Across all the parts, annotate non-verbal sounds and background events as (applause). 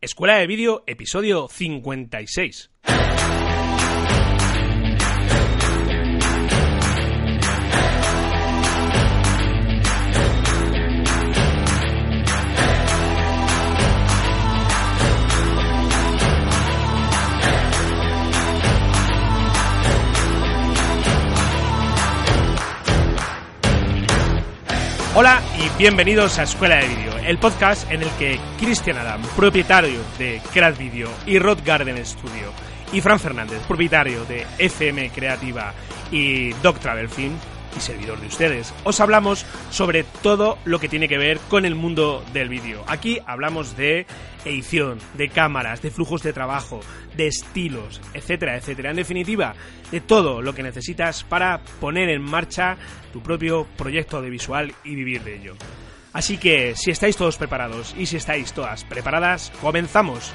Escuela de Vídeo, episodio 56. Hola y bienvenidos a Escuela de Vídeo, el podcast en el que Cristian Adam, propietario de Craft Video y Rod Garden Studio, y Fran Fernández, propietario de FM Creativa y Dog Travel Film, y servidor de ustedes, os hablamos sobre todo lo que tiene que ver con el mundo del vídeo. Aquí hablamos de edición, de cámaras, de flujos de trabajo, de estilos, etcétera, etcétera. En definitiva, de todo lo que necesitas para poner en marcha tu propio proyecto audiovisual y vivir de ello. Así que si estáis todos preparados y si estáis todas preparadas, comenzamos.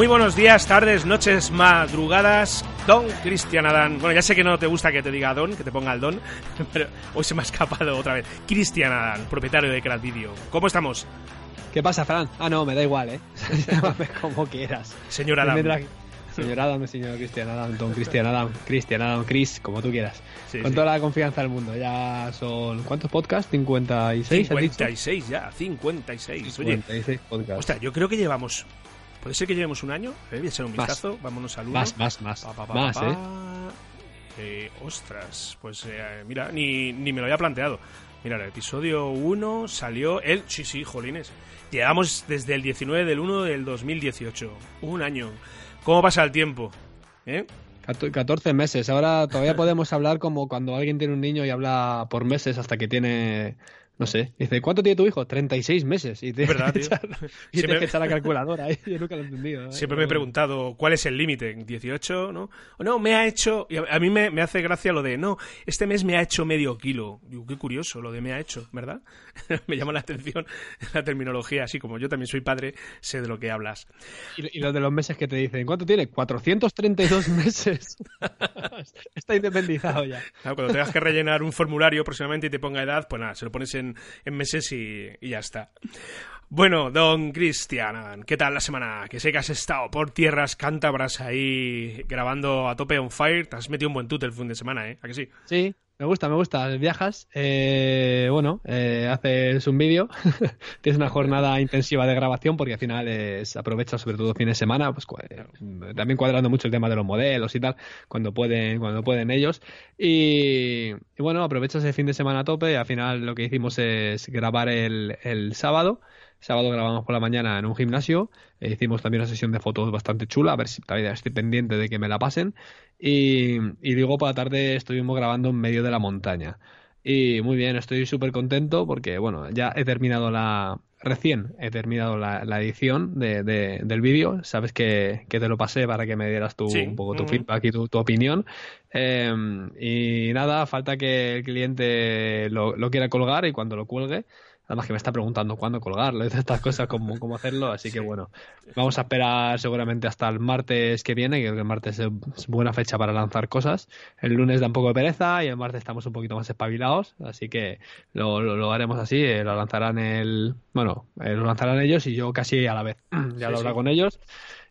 Muy buenos días, tardes, noches, madrugadas. Don Cristian Adán. Bueno, ya sé que no te gusta que te diga Don, que te ponga el Don, (laughs) pero hoy se me ha escapado otra vez. Cristian Adán, propietario de Crack Video. ¿Cómo estamos? ¿Qué pasa, Fran? Ah, no, me da igual, ¿eh? (laughs) como quieras. Señor Adán. Señor Adam, señor Cristian Adam, Don Cristian Adam, Cristian Adam, Chris, como tú quieras. Con toda la confianza del mundo. Ya son. ¿Cuántos podcasts? 56. 56 ya, 56. 56 podcasts. Ostras, yo creo que llevamos Puede ser que llevemos un año. ¿eh? Voy a echar un vistazo. Vámonos al uno. Más, más, más. más, ¿eh? ¿eh? Ostras, pues eh, mira, ni, ni me lo había planteado. Mira, el episodio 1 salió el... Sí, sí, jolines. Llevamos desde el 19 del 1 del 2018. Un año. ¿Cómo pasa el tiempo? ¿Eh? 14 meses. Ahora todavía podemos hablar como cuando alguien tiene un niño y habla por meses hasta que tiene no sé. Dice, ¿cuánto tiene tu hijo? 36 meses. Y te ¿Verdad, (laughs) tío? y tienes que echar la calculadora. ¿eh? Yo nunca lo he entendido. ¿eh? Siempre me he preguntado cuál es el límite. ¿18? ¿No? O no, me ha hecho. A mí me, me, hace gracia lo de, no, este mes me ha hecho medio kilo. Digo, qué curioso lo de me ha hecho, ¿verdad? (laughs) me llama la atención (laughs) la terminología. Así como yo también soy padre, sé de lo que hablas. Y, lo de los meses que te dicen, ¿cuánto tiene? 432 meses. Está independizado ya. cuando tengas que rellenar un formulario próximamente y te ponga edad, pues nada, se lo pones en en, meses y, ya está. Bueno, don Cristian, ¿qué tal la semana? Que sé que has estado por tierras cántabras ahí grabando a tope on fire. Te has metido un buen tute el fin de semana, ¿eh? ¿A que sí? Sí, me gusta, me gusta. Viajas, eh, bueno, eh, haces un vídeo, (laughs) tienes una jornada intensiva de grabación porque al final es, aprovechas sobre todo fin de semana, pues también cuadrando mucho el tema de los modelos y tal, cuando pueden, cuando pueden ellos. Y, bueno, aprovechas el fin de semana a tope y al final lo que hicimos es grabar el, el sábado sábado grabamos por la mañana en un gimnasio. Eh, hicimos también una sesión de fotos bastante chula, a ver si todavía estoy pendiente de que me la pasen. Y, y luego por la tarde estuvimos grabando en medio de la montaña. Y muy bien, estoy súper contento porque, bueno, ya he terminado la. Recién he terminado la, edición de, del vídeo. Sabes que, te lo pasé para que me dieras tu, un poco tu feedback y tu, opinión. Em, y nada, falta que el cliente lo, lo quiera colgar y cuando lo cuelgue Además que me está preguntando cuándo colgarlo y estas cosas, cómo, cómo hacerlo. Así que bueno, vamos a esperar seguramente hasta el martes que viene, que el martes es buena fecha para lanzar cosas. El lunes da un poco de pereza y el martes estamos un poquito más espabilados. Así que lo, lo, haremos así. Eh, lo lanzarán el... Bueno, eh, lo lanzarán ellos y yo casi a la vez. (clears throat) ya lo habrá con ellos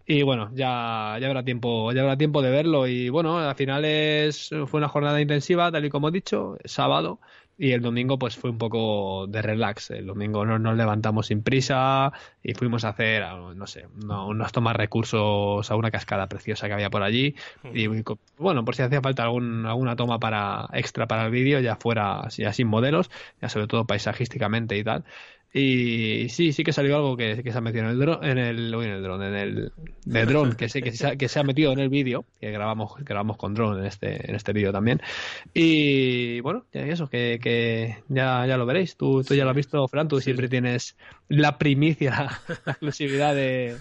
y bueno, ya, ya habrá tiempo, ya habrá tiempo de verlo. Y bueno, al final es, fue una jornada intensiva, tal y como he dicho, sábado, y el domingo pues fue un poco de relax. El domingo nos, nos levantamos sin prisa y fuimos a hacer, no sé, no, unos tomar recursos a una cascada preciosa que había por allí. Y bueno, por si hacía falta algún, alguna toma para extra para el vídeo, ya fuera ya sin modelos, ya sobre todo paisajísticamente y tal. Y sí, sí que salió algo que, se ha metido en el dron, en el, en el dron, en el de dron, que que se, ha, que se ha metido en el vídeo, que grabamos, grabamos con dron en este, en este vídeo también. Y bueno, eso, que, que ya, ya lo veréis. Tú, tú ya lo has visto, Fran, tú siempre tienes la primicia, (laughs) la exclusividad de,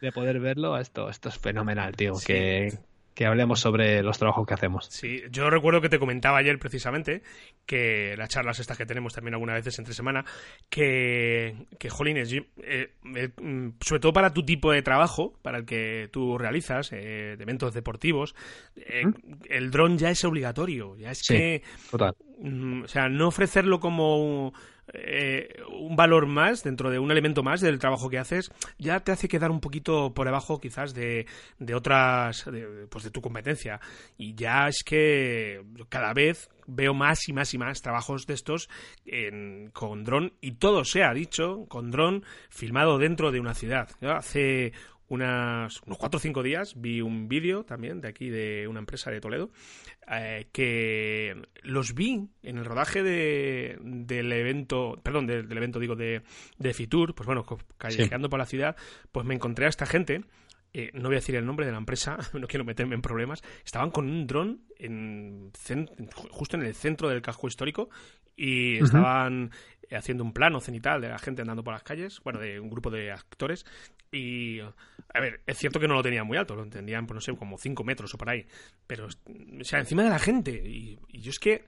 de poder verlo. Esto, esto es fenomenal, tío. Que, que hablemos sobre los trabajos que hacemos. Sí, yo recuerdo que te comentaba ayer precisamente que las charlas estas que tenemos también algunas veces entre semana, que, que jolines, eh, eh, sobre todo para tu tipo de trabajo, para el que tú realizas, eh, de eventos deportivos, el dron ya es obligatorio, ya es que... Total. Mm, o sea, no ofrecerlo como eh, un valor más dentro de un elemento más del trabajo que haces ya te hace quedar un poquito por debajo quizás de, de otras de, pues de tu competencia. Y ya es que cada vez veo más y más y más trabajos de estos con dron y todo se ha dicho con dron filmado dentro de una ciudad. Hace unas, unos cuatro o cinco días vi un vídeo también de aquí de una empresa de Toledo eh, que los vi en el rodaje de, del evento, perdón, del, evento digo de, de Fitur, pues bueno, callejeando por la ciudad, pues me encontré a esta gente eh, no voy a decir el nombre de la empresa, (laughs) no quiero meterme en problemas, estaban con un dron en, justo en el centro del casco histórico y estaban haciendo un plano cenital de la gente andando por las calles, bueno, de un grupo de actores y, a ver, es cierto que no lo tenían muy alto, lo entendían, pues no sé, como 5 metros o por ahí, pero, o sea, encima de la gente y, yo es que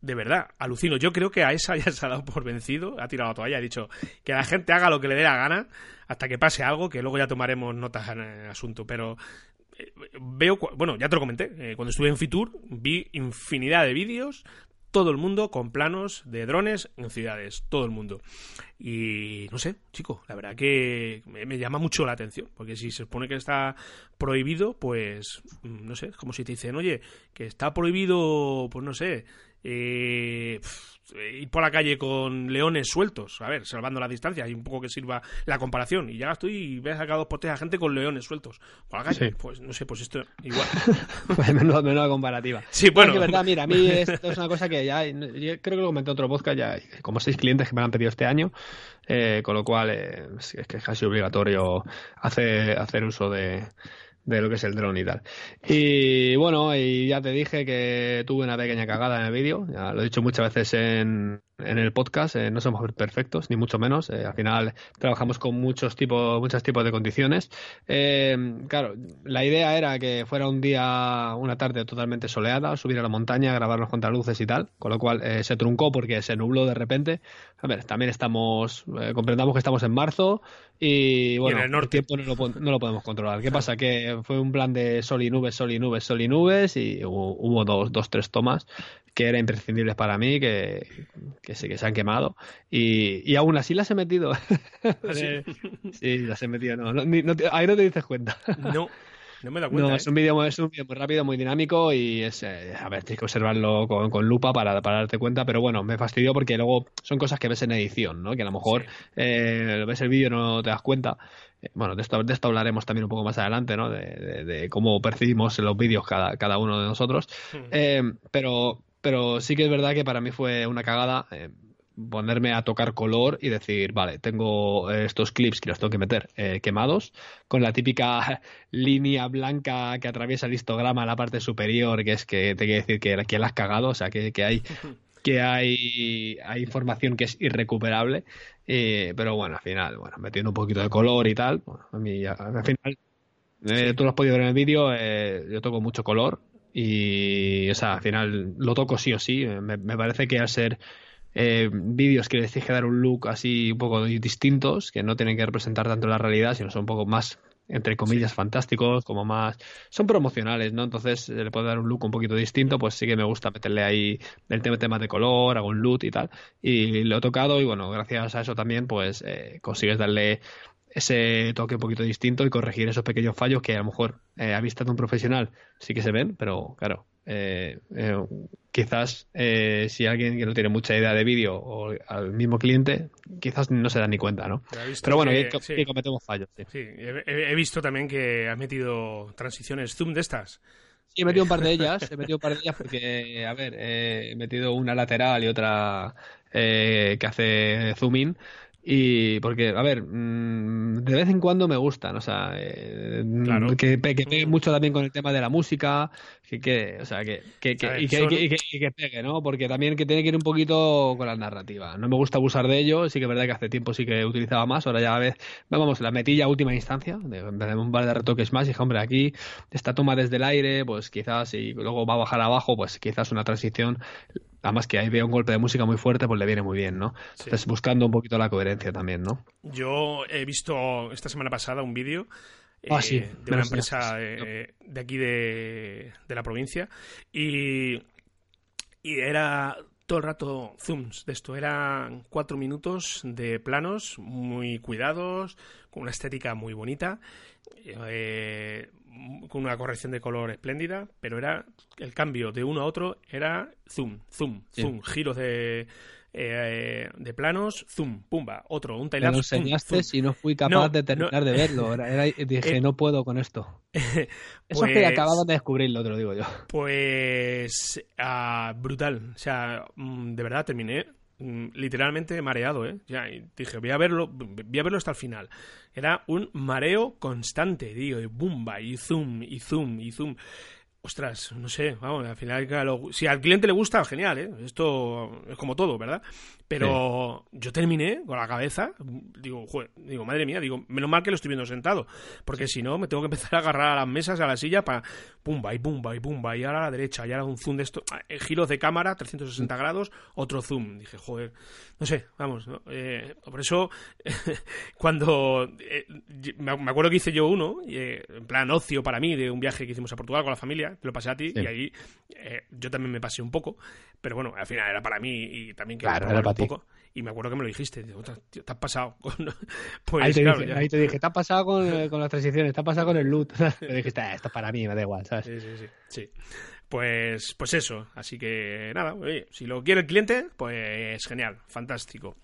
de verdad, alucino. Yo creo que a esa (laughs) ya se ha dado por vencido, ha tirado la toalla, ha dicho que la gente haga lo que le dé la gana hasta que pase algo, que luego ya tomaremos notas en el asunto. Pero eh, veo, bueno, ya te lo comenté, eh, cuando estuve en Fitur vi infinidad de vídeos, todo el mundo con planos de drones en ciudades, todo el mundo. Y no sé, chico, la verdad que me, llama mucho la atención, porque si se supone que está prohibido, pues mm, no sé, es como si te dicen, oye, que está prohibido, pues no sé, eh, ir por la calle con leones sueltos, a ver, salvando la distancia y un poco que sirva la comparación. Y ya estoy y ves acá dos potes a gente con leones sueltos por la calle. Pues no sé, pues esto igual. (laughs) pues menuda, comparativa. Sí, bueno. Es verdad, mira, a mí (laughs) esto es una cosa que ya, creo que lo comenté en otro podcast, ya como seis clientes que me han pedido este año, eh, con lo cual eh, es que es casi obligatorio hacer, hacer uso de de lo que es el dron y tal. Y bueno, y ya te dije que tuve una pequeña cagada en el vídeo, ya lo he dicho muchas veces en, en el podcast, eh, no somos perfectos, ni mucho menos. Eh, al final trabajamos con muchos tipos, muchos tipos de condiciones. Eh, claro, la idea era que fuera un día, una tarde totalmente soleada, subir a la montaña, grabar los contraluces y tal, con lo cual se truncó porque se nubló de repente. A ver, también estamos, comprendamos que estamos en marzo y bueno, el, tiempo no lo, podemos controlar. ¿Qué pasa? Que fue un plan de sol y nubes, sol y nubes, sol y nubes y hubo, hubo dos, dos, tres tomas que eran imprescindibles para mí, que, que sí, que se han quemado. Y, y aún así las he metido. ¿Ah, ¿Sí? sí, las he metido. No, no, ahí no te dices cuenta. No. No me da cuenta. No, es ¿eh? un vídeo es un muy rápido, muy dinámico y es. Eh, a ver, tienes que observarlo con, con lupa para, para, darte cuenta, pero bueno, me fastidió porque luego son cosas que ves en edición, ¿no? Que a lo mejor eh, ves el vídeo y no te das cuenta. Eh, bueno, de esto, de esto hablaremos también un poco más adelante, ¿no? De, de, cómo percibimos los vídeos cada, cada uno de nosotros. Eh, pero, pero sí que es verdad que para mí fue una cagada eh, ponerme a tocar color y decir, vale, tengo estos clips que los tengo que meter eh, quemados, con la típica (laughs) línea blanca que atraviesa el histograma a la parte superior, que es que te quiere decir que, que la has cagado, o sea, que, que hay (laughs) que hay, hay información que es irrecuperable, eh, pero bueno, al final, bueno, metiendo un poquito de color y tal, a mí al final, tú lo has podido ver en el vídeo, yo toco mucho color, y, o sea, al final lo toco sí o sí. Me, parece que al ser eh, vídeos que les que dar un look así un poco distintos, que no tienen que representar tanto la realidad, sino son un poco más, entre comillas, fantásticos, como más. Son promocionales, ¿no? Entonces le puedo dar un look un poquito distinto, pues sí que me gusta meterle ahí el tema, tema de color, hago un look y tal. Y lo he tocado, y bueno, gracias a eso también, pues eh, consigues darle ese toque un poquito distinto y corregir esos pequeños fallos que a lo mejor eh, a vista de un profesional sí que se ven, pero claro, eh, eh, quizás si alguien que no tiene mucha idea de vídeo o al mismo cliente, quizás no se da ni cuenta, ¿no? Pero bueno, que, cometemos fallos. Sí, sí. He, visto también que has metido transiciones zoom de estas. Sí, he metido un par de ellas, he metido un par de ellas porque, a ver, he metido una lateral y otra que hace zoom in Y porque, a ver, mm, de vez en cuando me gustan, o sea, eh, que, pegue mucho también con el tema de la música, que, que o sea, que, que, y, que, pegue, ¿no? Porque también que tiene que ir un poquito con la narrativa. No me gusta abusar de ello, sí que es verdad que hace tiempo sí que utilizaba más, ahora ya a vez, vamos, la metilla a última instancia, de, un par de retoques más, y dije, hombre, aquí esta toma desde el aire, pues quizás, y luego va a bajar abajo, pues quizás una transición además que ahí veo un golpe de música muy fuerte, pues le viene muy bien, ¿no? Entonces buscando un poquito la coherencia también, ¿no? Yo he visto esta semana pasada un vídeo ah, eh, de una empresa eh, de aquí de, la provincia y, y era todo el rato zooms de esto. Eran cuatro minutos de planos muy cuidados, con una estética muy bonita. Eh, con una corrección de color espléndida, pero era el cambio de uno a otro era zoom, zoom, zoom, giros de eh, de planos, zoom, pumba, otro, un timelapse. Me lo enseñaste si no fui capaz de terminar de verlo. (laughs) dije, eh, no puedo con esto. (laughs) Eso es que pues de descubrirlo, te lo digo yo. Pues ah, brutal. O sea, mm, de verdad terminé literalmente mareado, ¿eh? Ya, dije, voy a verlo, voy a verlo hasta el final. Era un mareo constante, digo, y bumba, y zoom, y zoom, y zoom. Ostras, no sé, vamos, al final, si al cliente le gusta, genial, ¿eh? Esto es como todo, ¿verdad? Pero yo terminé con la cabeza, digo, digo, madre mía, digo, menos mal que lo estoy viendo sentado, porque si no me tengo que empezar a agarrar a las mesas, a la silla, para pumba y pumba y pumba, y ahora a la derecha, y ahora un zoom de esto, eh, giros de cámara, 360 mm. grados, otro zoom. Dije, joder, no sé, vamos, eh, por eso, (laughs) cuando eh, me acuerdo que hice yo uno, en plan ocio para mí, de un viaje que hicimos a Portugal con la familia, te lo pasé a ti, y ahí yo también me pasé un poco, pero bueno, al final era para mí y también que claro, un poco. Y me acuerdo que me lo dijiste. Digo, te has pasado. (laughs) pues, ahí, te dije, ahí, te dije, te has pasado con, (laughs) con, las transiciones, te has pasado con el loot. (laughs) me dijiste, ah, esto para mí, me da igual, ¿sabes? Sí, sí, sí. sí. Pues, pues eso. Así que nada, oye, si lo quiere el cliente, pues genial, fantástico.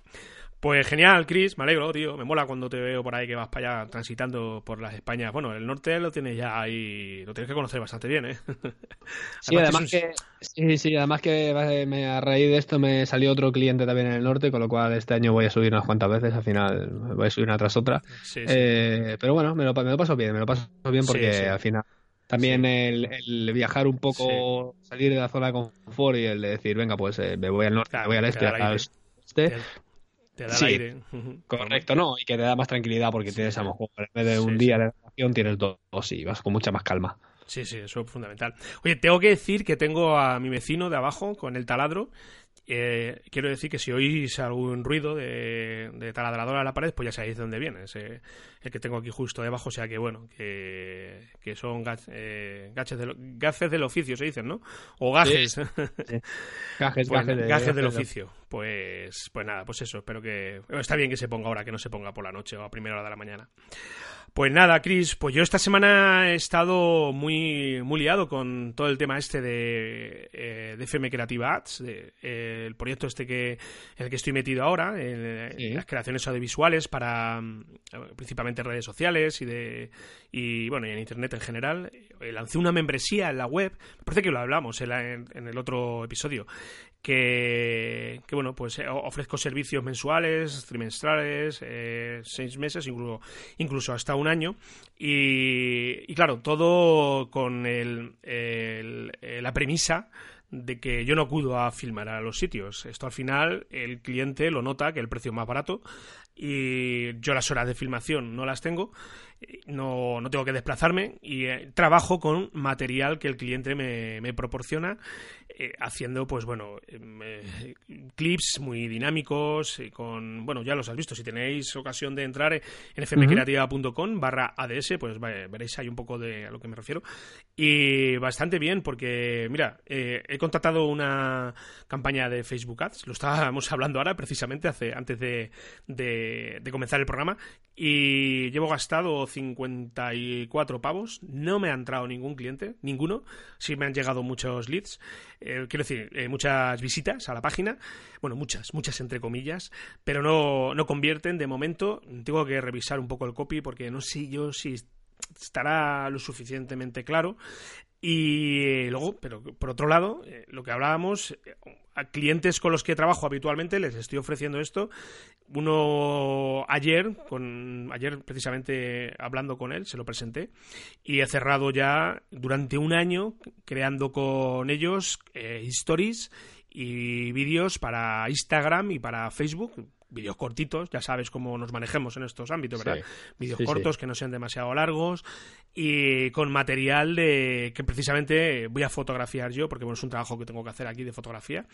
Pues genial, Chris, me alegro, tío. Me mola cuando te veo por ahí que vas para allá transitando por las Españas. Bueno, el norte lo tienes ya ahí, lo tienes que conocer bastante bien, ¿eh? (laughs) sí, además que, sí, sí, además que me, a raíz de esto me salió otro cliente también en el norte, con lo cual este año voy a subir unas cuantas veces, al final voy a subir una tras otra. Eh, pero bueno, me lo, me lo, paso bien, me lo paso bien porque al final también el, viajar un poco, salir de la zona de confort y el de decir, venga, pues eh, me voy al norte, me voy al este, al este te da aire. Correcto, no, y que te da más tranquilidad porque tienes a lo mejor en vez de un día de grabación tienes dos y vas con mucha más calma. Sí, sí, eso es fundamental. Oye, tengo que decir que tengo a mi vecino de abajo con el taladro eh, quiero decir que si oís algún ruido de, de taladradora a la pared, pues ya sabéis de dónde viene. el que tengo aquí justo debajo, o sea que bueno, que, son eh, gajes, del oficio, se dicen, ¿no? O gajes. (laughs) Gajes, gajes, del oficio. Pues, pues nada, pues eso, espero que... Está bien que se ponga ahora, que no se ponga por la noche o a primera hora de la mañana. Pues nada, Chris, pues yo esta semana he estado muy, muy liado con todo el tema este de, eh, de FM Creative Ads, de, eh, el proyecto este que en el que estoy metido ahora, en, las creaciones audiovisuales para mm, principalmente redes sociales y de y bueno y en internet en general. Eh, lancé una membresía en la web, parece que lo hablamos en el otro episodio, que, bueno, pues eh, ofrezco servicios mensuales, trimestrales, eh, seis meses, incluso, incluso hasta un año. Y, claro, todo con el, la premisa de que yo no acudo a filmar a los sitios. Esto al final el cliente lo nota, que el precio es más barato y yo las horas de filmación no las tengo, no, no tengo que desplazarme y eh, trabajo con material que el cliente me, me proporciona eh, haciendo, pues bueno, em, eh, clips muy dinámicos, eh, con, bueno, ya los has visto, si tenéis ocasión de entrar en fmcreativa.com barra ADS, pues veréis ahí un poco de a lo que me refiero. Y bastante bien, porque, mira, he contratado una campaña de Facebook Ads, lo estábamos (laughs) hablando ahora precisamente hace, antes de, de, de comenzar el programa, y llevo gastado 54 pavos, no me ha entrado ningún cliente, ninguno, sí me han llegado muchos leads. Eh, quiero decir, eh, muchas visitas a la página, bueno, muchas, muchas entre comillas, pero no, no convierten de momento. Tengo que revisar un poco el copy porque no sé yo si estará lo suficientemente claro. Y luego, pero por otro lado, eh, lo que hablábamos, eh, a clientes con los que trabajo habitualmente les estoy ofreciendo esto. Uno ayer, con, ayer precisamente hablando con él, se lo presenté y he cerrado ya durante un año creando con ellos eh, stories y vídeos para Instagram y para Facebook, vídeos cortitos, ya sabes cómo nos manejemos en estos ámbitos, ¿verdad? Vídeos cortos que no sean demasiado largos y con material de que precisamente voy a fotografiar yo, porque bueno, es un trabajo que tengo que hacer aquí de fotografía.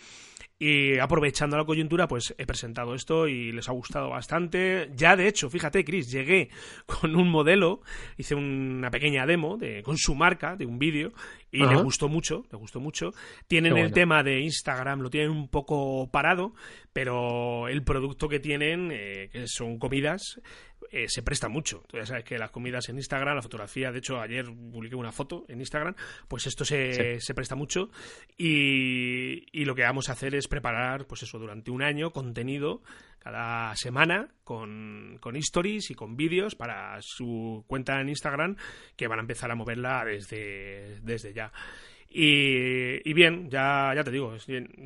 Y aprovechando la coyuntura, pues he presentado esto y les ha gustado bastante. Ya de hecho, fíjate, Chris, llegué (laughs) con un modelo, hice una pequeña demo de, con su marca de un vídeo y le gustó mucho, le gustó mucho. Tienen el tema de Instagram, lo tienen un poco parado, pero el producto que tienen, eh, que son comidas, eh, se presta mucho. Tú ya sabes que las comidas en Instagram, la fotografía, de hecho ayer publiqué una foto en Instagram, pues esto se, se presta mucho y, y, lo que vamos a hacer es preparar, pues eso, durante un año contenido cada semana con, con stories y con vídeos para su cuenta en Instagram que van a empezar a moverla desde, desde ya. Y, bien, ya, ya te digo,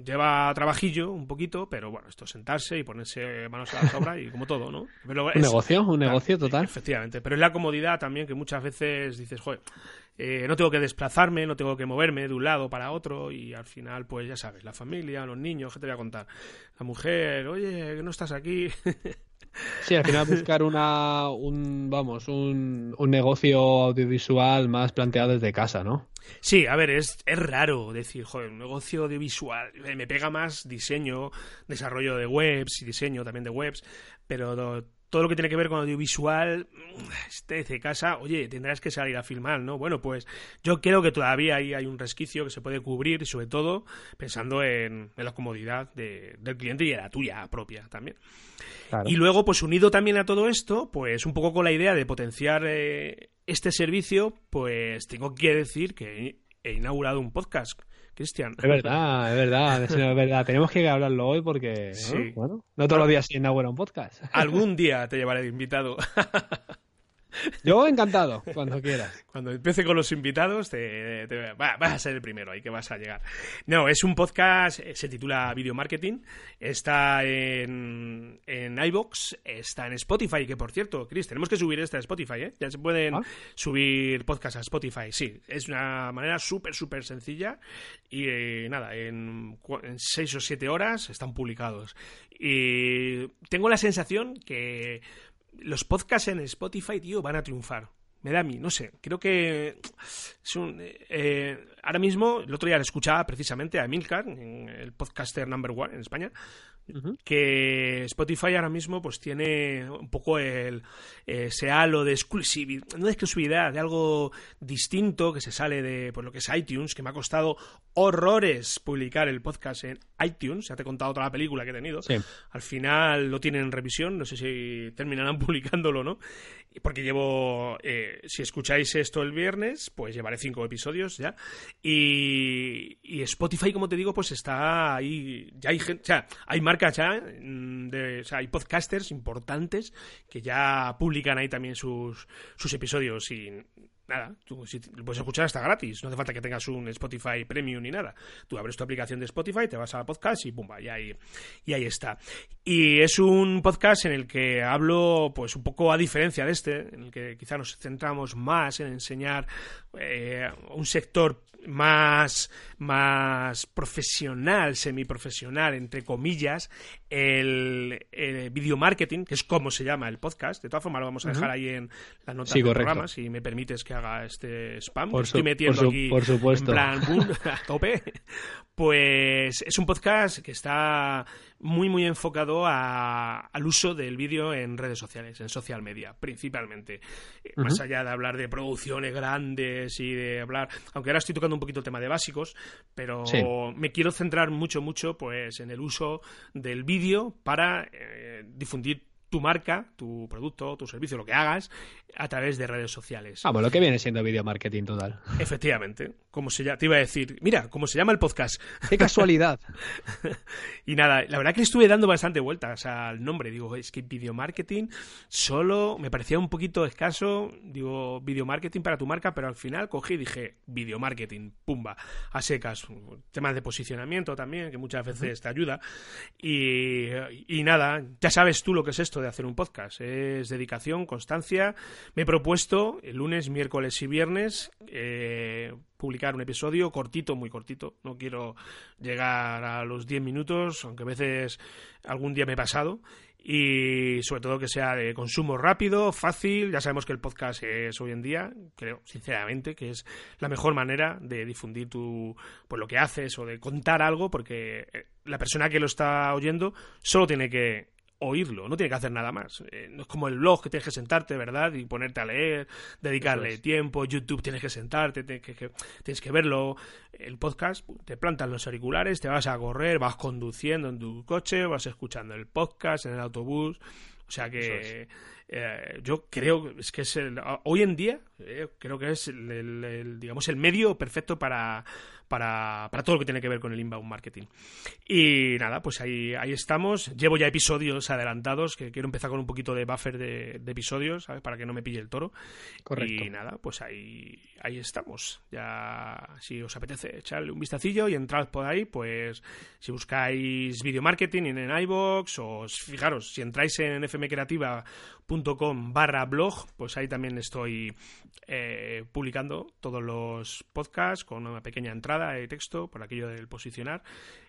lleva trabajillo un poquito, pero bueno, esto es sentarse y ponerse manos a la obra y como todo, ¿no? un negocio, un negocio total. Efectivamente, pero es la comodidad también que muchas veces dices, joder, eh, no tengo que desplazarme, no tengo que moverme de un lado para otro y al final, pues ya sabes, la familia, los niños, ¿qué te voy a contar? La mujer, oye, que no estás aquí. Sí, al final buscar una, un, vamos, un, un, negocio audiovisual más planteado desde casa, ¿no? Sí, a ver, es, es raro decir, joder, un negocio audiovisual, me pega más diseño, desarrollo de webs y diseño también de webs, pero todo lo que tiene que ver con audiovisual, este de casa, oye, tendrás que salir a filmar, ¿no? Bueno, pues yo creo que todavía ahí hay un resquicio que se puede cubrir y sobre todo pensando en, la comodidad del cliente y en la tuya propia también. Y luego, pues unido también a todo esto, pues un poco con la idea de potenciar eh, este servicio, pues tengo que decir que he inaugurado un podcast Cristian. Es verdad, es verdad, es verdad. Tenemos que hablarlo hoy porque, bueno, no todos los días se inaugura un podcast. Algún día te llevaré de invitado. (laughs) (laughs) Yo encantado, cuando quieras. Cuando empiece con los invitados, te, vas a ser el primero ahí que vas a llegar. No, es un podcast, eh, se titula Video Marketing, está en, en iBox, está en Spotify, que por cierto, Chris, tenemos que subir esta a Spotify, ¿eh? Ya se pueden ah. subir podcasts a Spotify, sí. Es una manera súper, súper sencilla y eh, nada, en, en seis o siete horas están publicados. Y tengo la sensación que los podcasts en Spotify, tío, van a triunfar. Me da a mí, no sé. Creo que es un, eh, ahora mismo, el otro día le escuchaba precisamente a Emilcar, el podcaster number one en España, que Spotify ahora mismo pues tiene un poco el ese halo de exclusividad, no de exclusividad, de algo distinto que se sale de pues, lo que es iTunes, que me ha costado horrores publicar el podcast en iTunes, ya te he contado toda la película que he tenido. Al final lo tienen en revisión, no sé si terminarán (laughs) publicándolo o no, porque llevo, eh, si escucháis esto el viernes, pues llevaré cinco episodios ya. Y, y Spotify, como te digo, pues está ahí, ya hay gente, o sea, hay marcas ya, mm, de, o sea, hay podcasters importantes que ya publican ahí también sus, sus episodios y nada, tú si, lo puedes escuchar hasta gratis, no hace falta que tengas un Spotify Premium ni nada. Tú abres tu aplicación de Spotify, te vas a podcast y pumba, y ahí, y ahí está. Y es un podcast en el que hablo, pues un poco a diferencia de este, en el que quizá nos centramos más en enseñar eh, un sector más, más profesional, semiprofesional, entre comillas, el, video marketing, que es como se llama el podcast. De todas formas, lo vamos a dejar ahí en las notas del programa, si me permites que haga este spam. Por estoy metiendo aquí por supuesto. en plan (laughs) a tope. Pues es un podcast que está muy, muy enfocado al uso del vídeo en redes sociales, en social media, principalmente. Eh, más allá de hablar de producciones grandes y de hablar. Aunque ahora estoy tocando un poquito el tema de básicos, pero me quiero centrar mucho, mucho pues en el uso del vídeo para eh, difundir tu marca, tu producto, tu servicio, lo que hagas, a través de redes sociales. Ah, lo que viene siendo video marketing total. Efectivamente, como se llama, te iba a decir, mira, cómo se llama el podcast. Qué casualidad. (laughs) y nada, la verdad que estuve dando bastante vueltas al nombre. Digo, es que video marketing solo me parecía un poquito escaso. Digo, video marketing para tu marca, pero al final cogí y dije, video marketing, pumba, a secas. Temas de posicionamiento también, que muchas veces te ayuda. Y, y nada, ya sabes tú lo que es esto de hacer un podcast. Es dedicación, constancia. Me he propuesto el lunes, miércoles y viernes. Eh, publicar un episodio cortito, muy cortito. No quiero llegar a los 10 minutos, aunque a veces algún día me he pasado. Y sobre todo que sea de consumo rápido, fácil. Ya sabemos que el podcast es hoy en día, creo sinceramente, que es la mejor manera de difundir tu, pues, lo que haces o de contar algo, porque eh, la persona que lo está oyendo solo tiene que oírlo, no tiene que hacer nada más. Eh, no es como el blog que tienes que sentarte, ¿verdad? Y ponerte a leer, dedicarle tiempo, YouTube tienes que sentarte, tienes que, tienes que verlo. El podcast, te plantas los auriculares, te vas a correr, vas conduciendo en tu coche, vas escuchando el podcast en el autobús. O sea que eh, yo creo es que es el, hoy en día eh, creo que es el, digamos el medio perfecto para para, para, todo lo que tiene que ver con el inbound marketing. Y nada, pues ahí, ahí estamos. Llevo ya episodios adelantados, que quiero empezar con un poquito de buffer de, episodios, ¿sabes? Para que no me pille el toro. Correcto. Y nada, pues ahí, ahí estamos. Ya, si os apetece echarle un vistacillo y entrar por ahí, pues si buscáis video marketing en iVoox o fijaros, si entráis en fmcreativa.com barra blog, pues ahí también estoy eh, publicando todos los podcasts con una pequeña entrada de texto por aquello del posicionar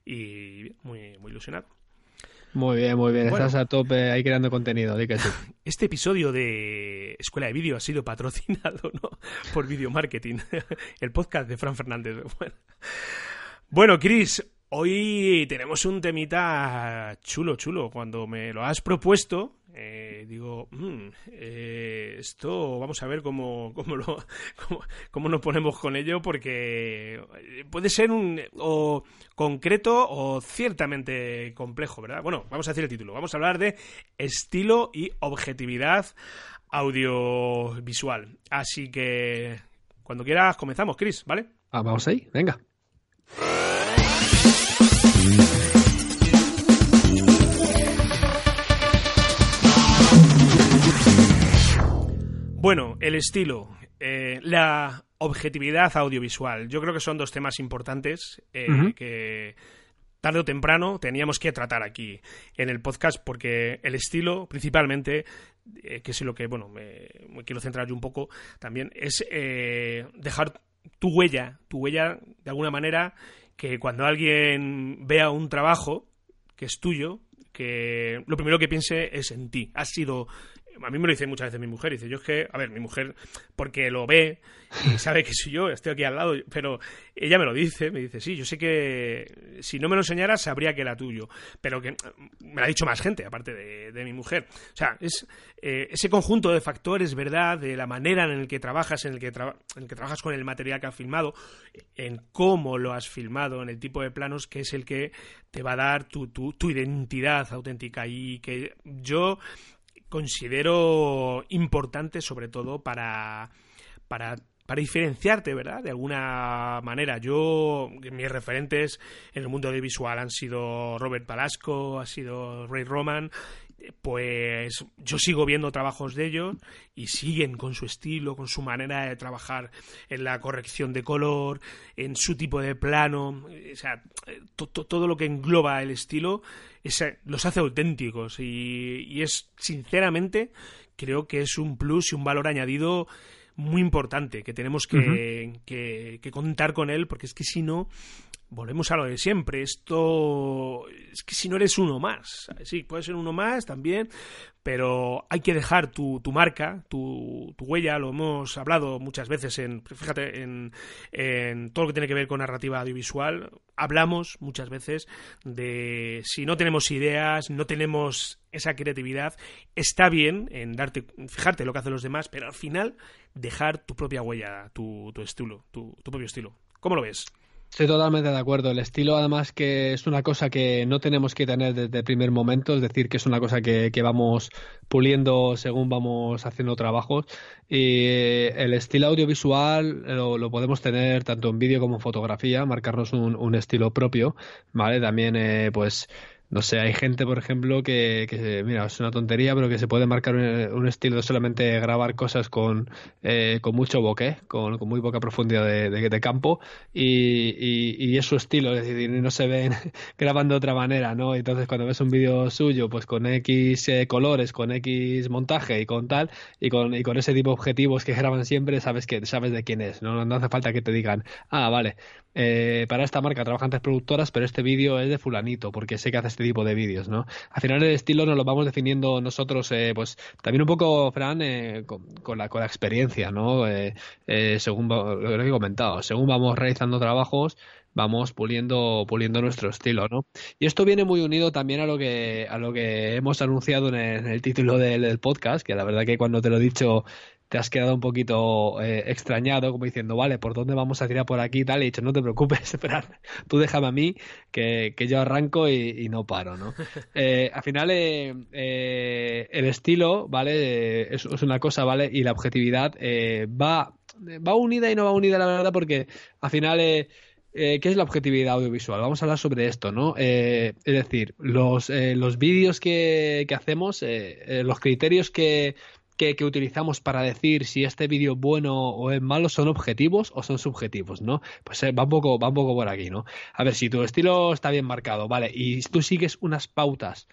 y muy, muy ilusionado. Muy bien, muy bien. Estás a tope ahí creando contenido, que (laughs) Este episodio de Escuela de Vídeo ha sido patrocinado ¿no? (laughs) por Video Marketing, (laughs) el podcast de Fran Fernández. Bueno, bueno Chris, hoy tenemos un temita chulo, chulo. Cuando me lo has propuesto, eh, digo, mm, eh, esto vamos a ver cómo, cómo, lo, (laughs) cómo, nos ponemos con ello, porque puede ser un o concreto o ciertamente complejo, ¿verdad? Bueno, vamos a decir el título. Vamos a hablar de estilo y objetividad audiovisual. Así que cuando quieras comenzamos, Chris, ¿vale? Ah, vamos ahí, venga. Bueno, el estilo, eh, la objetividad audiovisual. Yo creo que son dos temas importantes eh, que tarde o temprano teníamos que tratar aquí en el podcast porque el estilo, principalmente, eh, que es lo que, bueno, me, quiero centrar yo un poco también, es dejar tu huella, tu huella de alguna manera que cuando alguien vea un trabajo que es tuyo, que lo primero que piense es en ti. Has sido a mí me lo dice muchas veces mi mujer, dice, yo es que, a ver, mi mujer, porque lo ve y (laughs) sabe que soy yo, estoy aquí al lado, pero ella me lo dice, me dice, sí, yo sé que si no me lo enseñara sabría que era tuyo, pero que me lo ha dicho más gente, aparte de, mi mujer. O sea, es eh, ese conjunto de factores, ¿verdad?, de la manera en el que trabajas, en el que, en el que trabajas con el material que has filmado, en cómo lo has filmado, en el tipo de planos, que es el que te va a dar tu, tu, tu identidad auténtica y que yo considero importante sobre todo para, para para diferenciarte, ¿verdad? De alguna manera. Yo, mis referentes en el mundo audiovisual han sido Robert Palasco, ha sido Ray Roman, pues yo sigo viendo trabajos de ellos y siguen con su estilo, con su manera de trabajar en la corrección de color, en su tipo de plano, o sea, todo lo que engloba el estilo los hace auténticos y, es, sinceramente, creo que es un plus y un valor añadido muy importante que tenemos que, que, contar con él porque es que si no volvemos a lo de siempre. Esto es que si no eres uno más, sí, puedes ser uno más también, pero hay que dejar tu, tu marca, tu, tu, huella, lo hemos hablado muchas veces en, fíjate, en, en, todo lo que tiene que ver con narrativa audiovisual, hablamos muchas veces de si no tenemos ideas, no tenemos esa creatividad, está bien en darte, fijarte lo que hacen los demás, pero al final dejar tu propia huella, tu, tu estilo, tu, tu propio estilo. ¿Cómo lo ves? Estoy totalmente de acuerdo. El estilo, además, que es una cosa que no tenemos que tener desde el primer momento, es decir, que es una cosa que, vamos puliendo según vamos haciendo trabajos. Y el estilo audiovisual lo, podemos tener tanto en vídeo como en fotografía, marcarnos un, un estilo propio, ¿vale? También, eh, pues no sé, hay gente, por ejemplo, que, que, mira, es una tontería, pero que se puede marcar un, estilo de solamente grabar cosas con, eh, con mucho bokeh, con, con, muy poca profundidad de, campo, y, y, es su estilo, es decir, no se ven (laughs) grabando de otra manera, ¿no? Entonces, cuando ves un vídeo suyo, pues con X eh, colores, con X montaje y con tal, y con, y con ese tipo de objetivos que (laughs) graban siempre, sabes que sabes de quién es, ¿no? No hace falta que te digan, ah, vale, eh, para esta marca trabajan tres productoras, pero este vídeo es de fulanito, porque sé que hace este tipo de vídeos, ¿no? Al final el estilo nos lo vamos definiendo nosotros, eh, pues también un poco, Fran, eh, con, la, con la experiencia, ¿no? según lo que he comentado, según vamos realizando trabajos, vamos puliendo puliendo nuestro estilo, ¿no? Y esto viene muy unido también a lo que a lo que hemos anunciado en el, título del, del, podcast, que la verdad que cuando te lo he dicho te has quedado un poquito eh, extrañado, como diciendo, vale, ¿por dónde vamos a tirar por aquí y tal? Y he dicho, no te preocupes, (laughs) esperar, tú déjame a mí, que, yo arranco y, no paro, ¿no? (laughs) Eh, al final, eh, el estilo, ¿vale? Es, una cosa, ¿vale? Y la objetividad va, va unida y no va unida, la verdad, porque al final... ¿Qué es la objetividad audiovisual? Vamos a hablar sobre esto, ¿no? es decir, los, los vídeos que, que hacemos, los criterios que, que, utilizamos para decir si este vídeo es bueno o es malo son objetivos o son subjetivos, ¿no? Pues eh, va, un poco, va un poco por aquí, ¿no? A ver, si tu estilo está bien marcado, ¿vale? Y tú sigues unas pautas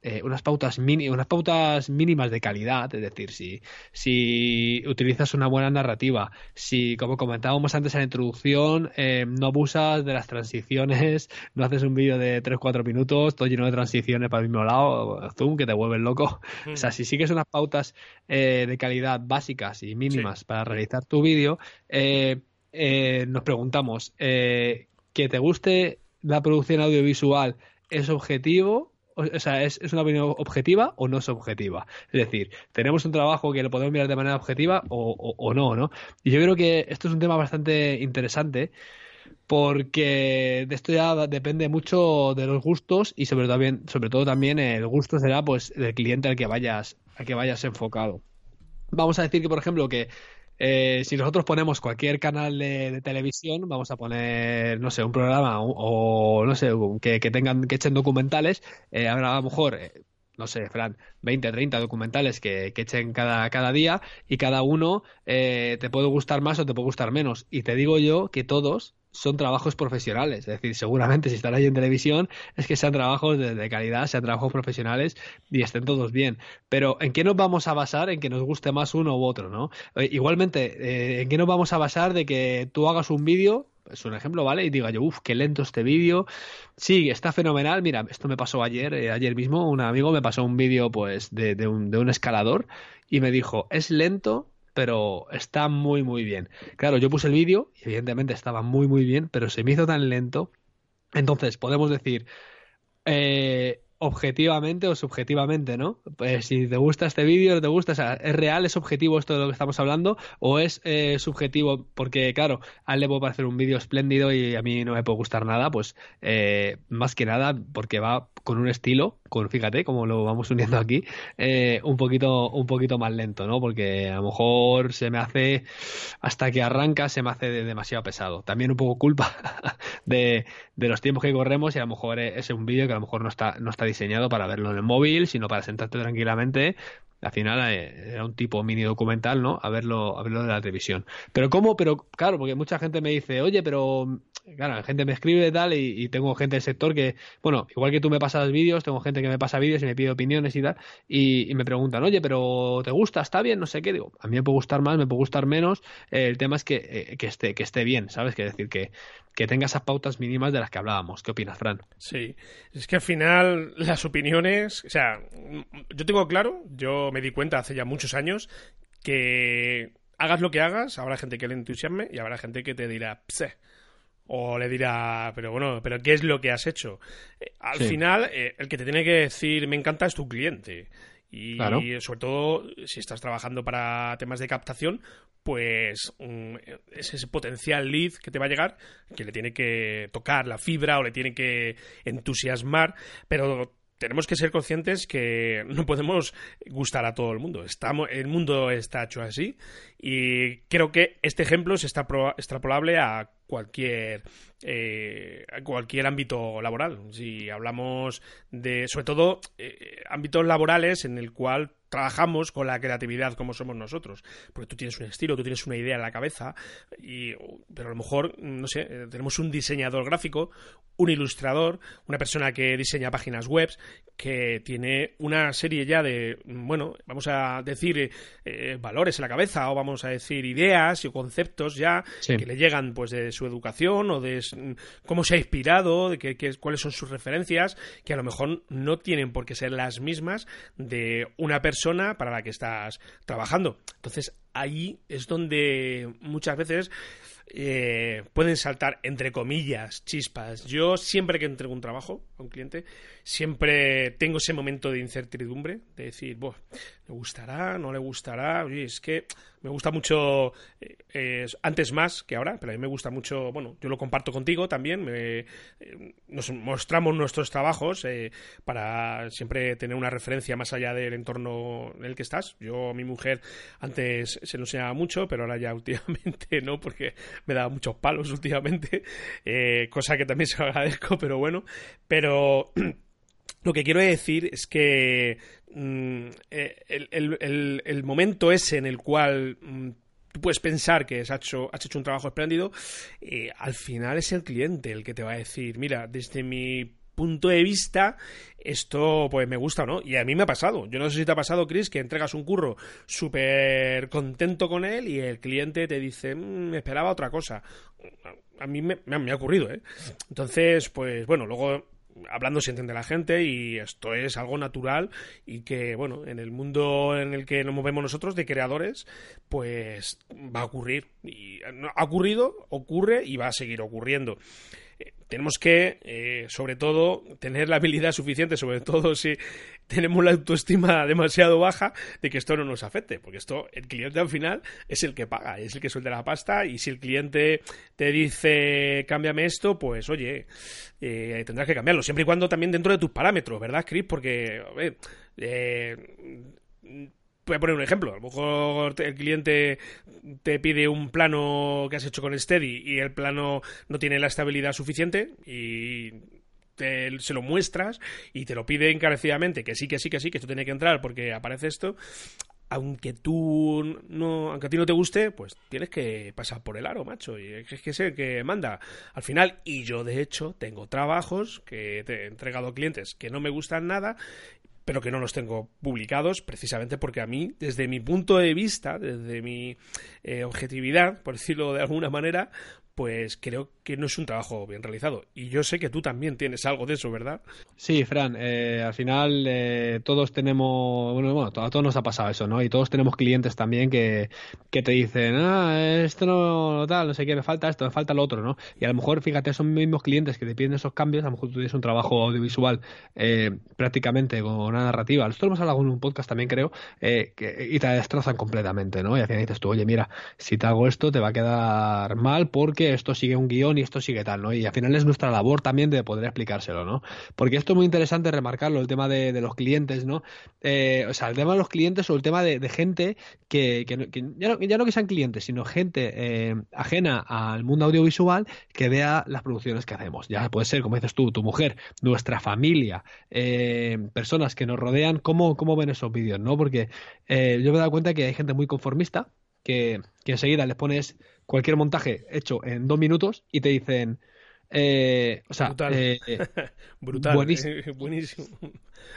eh, unas pautas unas pautas mínimas de calidad, es decir, si, si utilizas una buena narrativa, si como comentábamos antes en la introducción, eh, no abusas de las transiciones, (laughs) no haces un vídeo de 3-4 minutos, todo lleno de transiciones para el mismo lado, zoom, que te vuelven loco. O sea, si sigues unas pautas eh, de calidad básicas y mínimas para realizar tu vídeo, nos preguntamos, ¿que te guste la producción audiovisual es objetivo o sea, ¿es, una opinión objetiva o no es objetiva? Es decir, ¿tenemos un trabajo que lo podemos mirar de manera objetiva o, no, no? Y yo creo que esto es un tema bastante interesante porque de esto ya depende mucho de los gustos y sobre todo, sobre todo también el gusto será pues del cliente al que vayas al que vayas enfocado. Vamos a decir que por ejemplo que eh, si nosotros ponemos cualquier canal de, televisión, vamos a poner, no sé, un programa o, no sé, que, tengan, que echen documentales, eh, habrá a lo mejor, eh, no sé, Fran, 20, 30 documentales que, que echen cada, cada día y cada uno te puede gustar más o te puede gustar menos. Y te digo yo que todos son trabajos profesionales. Es decir, seguramente si están ahí en televisión es que sean trabajos de, calidad, sean trabajos profesionales y estén todos bien. Pero ¿en qué nos vamos a basar en que nos guste más uno u otro? ¿no? Eh, igualmente, eh, ¿en qué nos vamos a basar de que tú hagas un vídeo? Es un ejemplo, ¿vale? Y diga yo, uff, qué lento este vídeo. Sí, está fenomenal. Mira, esto me pasó ayer, eh, ayer mismo, un amigo me pasó un vídeo pues de, un, de un escalador y me dijo, es lento, pero está muy, muy bien. Claro, yo puse el vídeo y evidentemente estaba muy, muy bien, pero se me hizo tan lento. Entonces, podemos decir, eh, objetivamente o subjetivamente, ¿no? Pues si te gusta este vídeo, te gusta, o sea, ¿es real, es objetivo esto de lo que estamos hablando o es eh, subjetivo? Porque, claro, a él le puede parecer un vídeo espléndido y a mí no me puede gustar nada, pues eh, más que nada porque va con un estilo, con fíjate como lo vamos uniendo aquí, eh, un poquito un poquito más lento, ¿no? Porque a lo mejor se me hace hasta que arranca se me hace demasiado pesado. También un poco culpa (laughs) de, de los tiempos que corremos y a lo mejor es un vídeo que a lo mejor no está no está diseñado para verlo en el móvil, sino para sentarte tranquilamente. Al final eh, era un tipo mini documental, ¿no? A verlo, a verlo de la televisión. Pero ¿cómo? Pero claro, porque mucha gente me dice, oye, pero claro, la gente me escribe y tal, y, tengo gente del sector que, bueno, igual que tú me pasas vídeos, tengo gente que me pasa vídeos y me pide opiniones y tal, y, me preguntan, oye, pero ¿te gusta? ¿Está bien? No sé qué. Digo, a mí me puede gustar más, me puede gustar menos. el tema es que, eh, que, esté, que esté bien, ¿sabes? Que decir, que, que tenga esas pautas mínimas de las que hablábamos. ¿Qué opinas, Fran? Sí, es que al final las opiniones, o sea, yo tengo claro, yo me di cuenta hace ya muchos años que hagas lo que hagas, habrá gente que le entusiasme y habrá gente que te dirá, Pse, o le dirá, pero bueno, pero ¿qué es lo que has hecho? Eh, al final, eh, el que te tiene que decir me encanta es tu cliente. Y sobre todo, si estás trabajando para temas de captación, pues es ese potencial lead que te va a llegar, que le tiene que tocar la fibra o le tiene que entusiasmar, pero tenemos que ser conscientes que no podemos gustar a todo el mundo. Estamos, el mundo está hecho así y creo que este ejemplo es extrapolable a cualquier eh, a cualquier ámbito laboral. Si hablamos de, sobre todo, eh, ámbitos laborales en el cual trabajamos con la creatividad como somos nosotros. Porque tú tienes un estilo, tú tienes una idea en la cabeza, y, pero a lo mejor, no sé, eh, tenemos un diseñador gráfico, un ilustrador, una persona que diseña páginas web, que tiene una serie ya de, bueno, vamos a decir, eh, valores en la cabeza, o vamos a decir ideas y conceptos ya que le llegan pues de su educación o de cómo se ha inspirado, de que, cuáles son sus referencias, que a lo mejor no tienen por qué ser las mismas de una persona para la que estás trabajando. Entonces, ahí es donde muchas veces eh, pueden saltar, entre comillas, chispas. Yo siempre que entrego un trabajo a un cliente, siempre tengo ese momento de incertidumbre, de decir, ¿le gustará? ¿No le gustará? Oye, es que me gusta mucho, eh, antes más que ahora, pero a mí me gusta mucho, bueno, yo lo comparto contigo también, eh, nos mostramos nuestros trabajos eh, para siempre tener una referencia más allá del entorno en el que estás. Yo, mi mujer, antes se lo enseñaba mucho, pero ahora ya (laughs) últimamente no, porque me da muchos palos últimamente, cosa que también se agradezco, pero bueno, pero... (clears throat) Lo que quiero decir es que mm, eh, el, momento ese en el cual mm, tú puedes pensar que has hecho, has hecho un trabajo espléndido, eh, al final es el cliente el que te va a decir, mira, desde mi punto de vista, esto pues me gusta o no. Y a mí me ha pasado. Yo no sé si te ha pasado, Chris, que entregas un curro súper contento con él y el cliente te dice, mm, me esperaba otra cosa. A mí me, me ha ocurrido, ¿eh? Entonces, pues bueno, luego hablando se entiende la gente y esto es algo natural y que, bueno, en el mundo en el que nos movemos nosotros de creadores, pues va a ocurrir. Y ha ocurrido, ocurre y va a seguir ocurriendo tenemos que, eh, sobre todo, tener la habilidad suficiente, sobre todo si tenemos la autoestima demasiado baja, de que esto no nos afecte, porque esto, el cliente al final es el que paga, es el que suelta la pasta, y si el cliente te dice, cámbiame esto, pues oye, eh, tendrás que cambiarlo, siempre y cuando también dentro de tus parámetros, ¿verdad, Chris? Porque, a ver, eh, voy a poner un ejemplo. A lo mejor el cliente te pide un plano que has hecho con Steady y el plano no tiene la estabilidad suficiente y se lo muestras y te lo pide encarecidamente que sí, que sí, que sí, que esto tiene que entrar porque aparece esto. Aunque tú no, aunque a ti no te guste, pues tienes que pasar por el aro, macho. Y es que es el que manda al final. Y yo, de hecho, tengo trabajos que te he entregado a clientes que no me gustan nada pero que no los tengo publicados precisamente porque a mí, desde mi punto de vista, desde mi eh, objetividad, por decirlo de alguna manera, pues creo que no es un trabajo bien realizado. Y yo sé que tú también tienes algo de eso, ¿verdad? Sí, Fran, eh, al final eh, todos tenemos, bueno, bueno, a todos nos ha pasado eso, ¿no? Y todos tenemos clientes también que, que te dicen, ah, esto no tal, no sé qué, me falta esto, me falta lo otro, ¿no? Y a lo mejor, fíjate, son mismos clientes que te piden esos cambios, a lo mejor tú tienes un trabajo audiovisual eh, prácticamente con una narrativa, lo hemos hablado en un podcast también, creo, que, y te destrozan completamente, ¿no? Y al final dices tú, oye, mira, si te hago esto te va a quedar mal porque esto sigue un guion y esto sigue tal, ¿no? Y al final es nuestra labor también de poder explicárselo, ¿no? Porque esto es muy interesante remarcarlo, el tema de, los clientes, ¿no? Eh, o sea, el tema de los clientes o el tema de, gente que, ya, no, que sean clientes, sino gente eh, ajena al mundo audiovisual que vea las producciones que hacemos. Ya puede ser, como dices tú, tu mujer, nuestra familia, eh, personas que nos rodean, ¿cómo, cómo ven esos vídeos, ¿no? Porque yo me he dado cuenta que hay gente muy conformista que, que enseguida les pones cualquier montaje hecho en dos minutos y te dicen, eh, o sea, brutal, eh, (laughs) brutal buenísimo.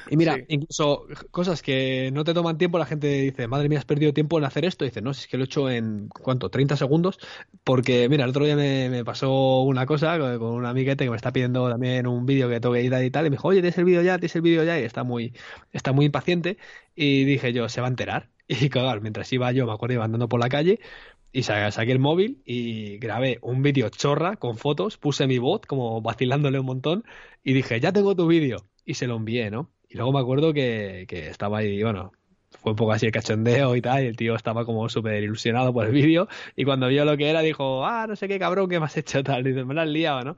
Y mira, incluso cosas que no te toman tiempo, la gente dice, madre mía, has perdido tiempo en hacer esto. Y dice, no, si es que lo he hecho en, ¿cuánto? 30 segundos. Porque, mira, el otro día me, pasó una cosa con un amiguete que me está pidiendo también un vídeo que tengo que editar y tal. Y me dijo, oye, tienes el vídeo ya, tienes el vídeo ya. Y está muy, está muy impaciente. Y dije yo, se va a enterar. (laughs) Y claro, mientras iba yo, me acuerdo, iba andando por la calle, y saqué el móvil y grabé un vídeo chorra con fotos, puse mi bot como vacilándole un montón y dije, ya tengo tu vídeo y se lo envié, ¿no? Y luego me acuerdo que, que estaba ahí, bueno, fue un poco así el cachondeo y tal, y el tío estaba como súper ilusionado por el vídeo, y cuando vio lo que era dijo, ah, no sé qué cabrón que me has hecho tal, y dice, me lo has liado, ¿no?